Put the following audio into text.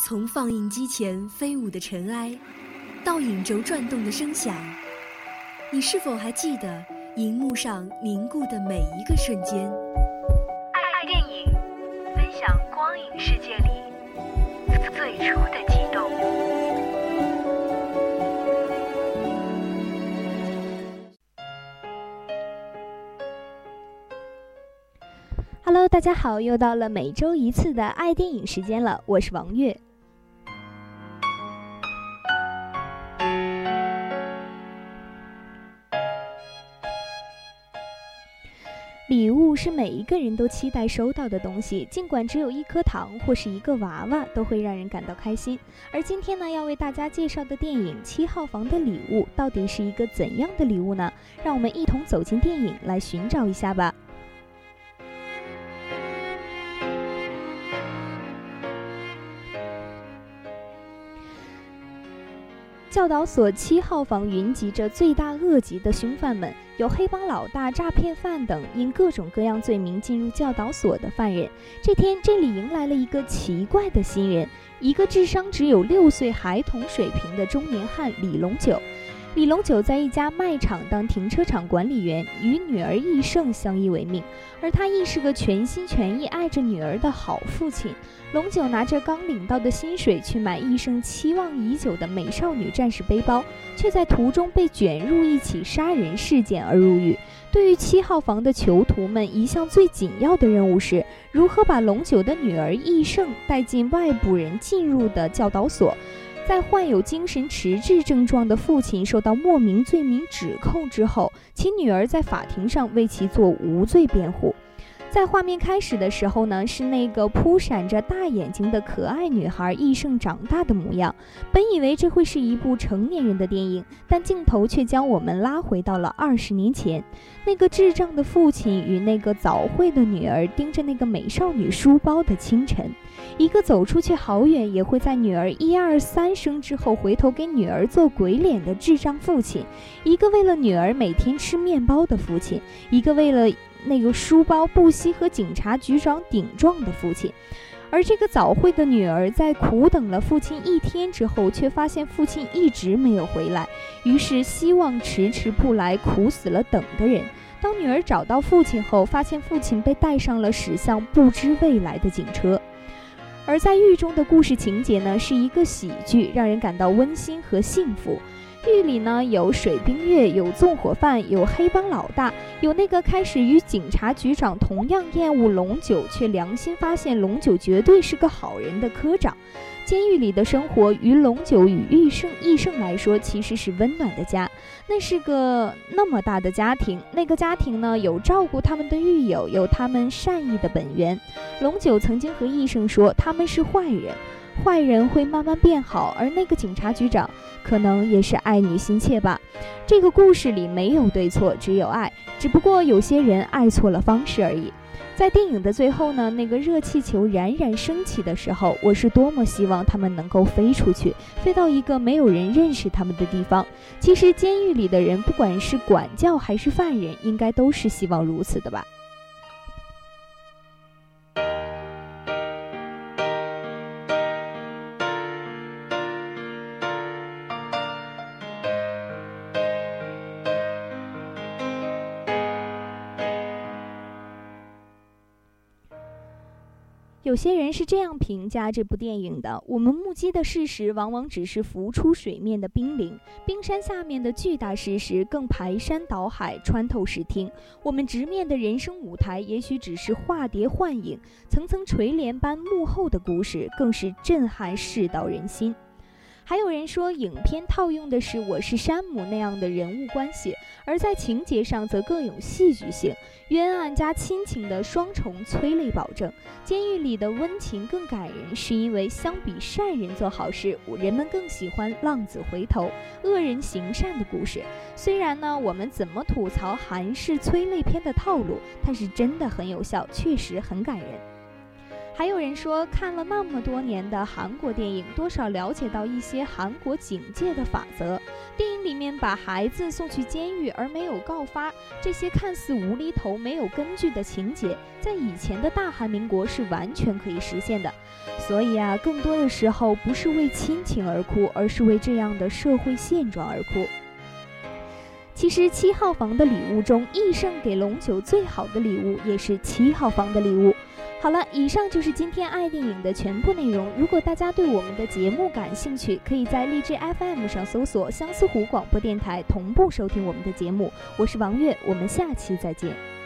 从放映机前飞舞的尘埃，到影轴转动的声响，你是否还记得荧幕上凝固的每一个瞬间？爱电影，分享光影世界里最初的激动。Hello，大家好，又到了每周一次的爱电影时间了，我是王月。礼物是每一个人都期待收到的东西，尽管只有一颗糖或是一个娃娃，都会让人感到开心。而今天呢，要为大家介绍的电影《七号房的礼物》到底是一个怎样的礼物呢？让我们一同走进电影来寻找一下吧。教导所七号房云集着罪大恶极的凶犯们，有黑帮老大、诈骗犯等因各种各样罪名进入教导所的犯人。这天，这里迎来了一个奇怪的新人，一个智商只有六岁孩童水平的中年汉李龙九。李龙九在一家卖场当停车场管理员，与女儿易胜相依为命，而他亦是个全心全意爱着女儿的好父亲。龙九拿着刚领到的薪水去买易胜期望已久的美少女战士背包，却在途中被卷入一起杀人事件而入狱。对于七号房的囚徒们，一项最紧要的任务是如何把龙九的女儿易胜带进外部人进入的教导所。在患有精神迟滞症状的父亲受到莫名罪名指控之后，其女儿在法庭上为其做无罪辩护。在画面开始的时候呢，是那个扑闪着大眼睛的可爱女孩易胜长大的模样。本以为这会是一部成年人的电影，但镜头却将我们拉回到了二十年前。那个智障的父亲与那个早慧的女儿盯着那个美少女书包的清晨。一个走出去好远，也会在女儿一二三声之后回头给女儿做鬼脸的智障父亲；一个为了女儿每天吃面包的父亲；一个为了那个书包不惜和警察局长顶撞的父亲。而这个早慧的女儿在苦等了父亲一天之后，却发现父亲一直没有回来，于是希望迟迟不来，苦死了等的人。当女儿找到父亲后，发现父亲被带上了驶向不知未来的警车。而在狱中的故事情节呢，是一个喜剧，让人感到温馨和幸福。狱里呢有水冰月，有纵火犯，有黑帮老大，有那个开始与警察局长同样厌恶龙九，却良心发现龙九绝对是个好人的科长。监狱里的生活，于龙九与玉胜、义胜来说，其实是温暖的家。那是个那么大的家庭，那个家庭呢，有照顾他们的狱友，有他们善意的本源。龙九曾经和义胜说，他们是坏人，坏人会慢慢变好。而那个警察局长，可能也是爱女心切吧。这个故事里没有对错，只有爱，只不过有些人爱错了方式而已。在电影的最后呢，那个热气球冉冉升起的时候，我是多么希望他们能够飞出去，飞到一个没有人认识他们的地方。其实监狱里的人，不管是管教还是犯人，应该都是希望如此的吧。有些人是这样评价这部电影的：我们目击的事实，往往只是浮出水面的冰凌；冰山下面的巨大事实，更排山倒海，穿透视听。我们直面的人生舞台，也许只是化蝶幻影，层层垂帘般幕后的故事，更是震撼世道人心。还有人说，影片套用的是《我是山姆》那样的人物关系，而在情节上则更有戏剧性，冤案加亲情的双重催泪保证。监狱里的温情更感人，是因为相比善人做好事，人们更喜欢浪子回头、恶人行善的故事。虽然呢，我们怎么吐槽韩式催泪片的套路，但是真的很有效，确实很感人。还有人说，看了那么多年的韩国电影，多少了解到一些韩国警戒的法则。电影里面把孩子送去监狱而没有告发，这些看似无厘头、没有根据的情节，在以前的大韩民国是完全可以实现的。所以啊，更多的时候不是为亲情而哭，而是为这样的社会现状而哭。其实七号房的礼物中，易胜给龙九最好的礼物也是七号房的礼物。好了，以上就是今天爱电影的全部内容。如果大家对我们的节目感兴趣，可以在荔枝 FM 上搜索相思湖广播电台，同步收听我们的节目。我是王月，我们下期再见。